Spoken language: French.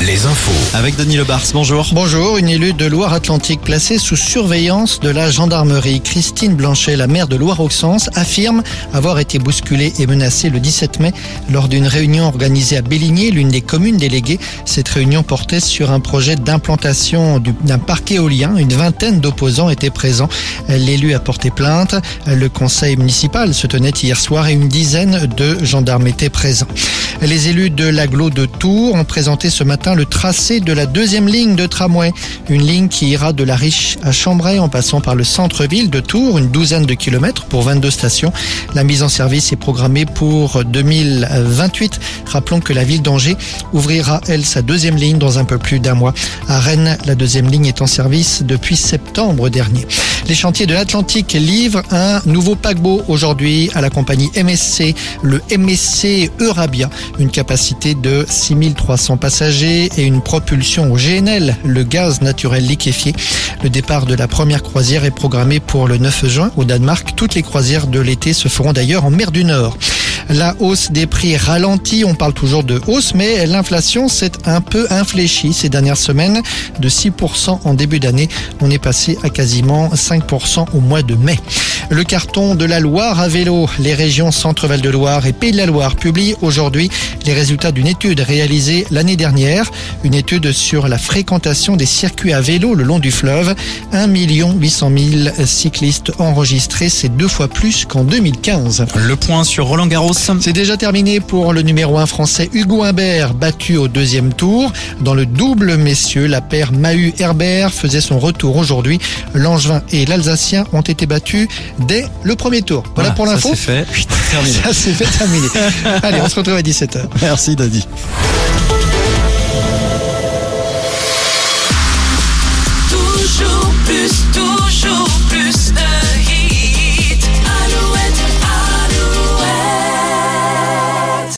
les infos. Avec Denis Lebars, bonjour. Bonjour, une élue de Loire-Atlantique placée sous surveillance de la gendarmerie. Christine Blanchet, la maire de Loire-Auxence, affirme avoir été bousculée et menacée le 17 mai lors d'une réunion organisée à Béligné, l'une des communes déléguées. Cette réunion portait sur un projet d'implantation d'un parc éolien. Une vingtaine d'opposants étaient présents. L'élu a porté plainte. Le conseil municipal se tenait hier soir et une dizaine de gendarmes étaient présents. Les élus de l'agglo de Tours ont présenté ce matin le tracé de la deuxième ligne de tramway. Une ligne qui ira de la Riche à Chambray en passant par le centre-ville de Tours, une douzaine de kilomètres pour 22 stations. La mise en service est programmée pour 2028. Rappelons que la ville d'Angers ouvrira, elle, sa deuxième ligne dans un peu plus d'un mois. À Rennes, la deuxième ligne est en service depuis septembre dernier. Les chantiers de l'Atlantique livrent un nouveau paquebot aujourd'hui à la compagnie MSC, le MSC Eurabia, une capacité de 6300 passagers et une propulsion au GNL, le gaz naturel liquéfié. Le départ de la première croisière est programmé pour le 9 juin au Danemark. Toutes les croisières de l'été se feront d'ailleurs en mer du Nord. La hausse des prix ralentit, on parle toujours de hausse, mais l'inflation s'est un peu infléchie ces dernières semaines. De 6% en début d'année, on est passé à quasiment 5% au mois de mai. Le carton de la Loire à vélo, les régions Centre-Val de Loire et Pays de la Loire publient aujourd'hui les résultats d'une étude réalisée l'année dernière, une étude sur la fréquentation des circuits à vélo le long du fleuve. 1 800 000 cyclistes enregistrés, c'est deux fois plus qu'en 2015. Le point sur Roland Garros. C'est déjà terminé pour le numéro 1 français Hugo Humbert, battu au deuxième tour. Dans le double messieurs, la paire Mahu-Herbert faisait son retour aujourd'hui. L'Angevin et l'Alsacien ont été battus dès le premier tour. Voilà, pour l'info. Ça c'est fait. Terminé. Ça c'est fait terminé. Allez, on se retrouve à 17h. Merci Daddy.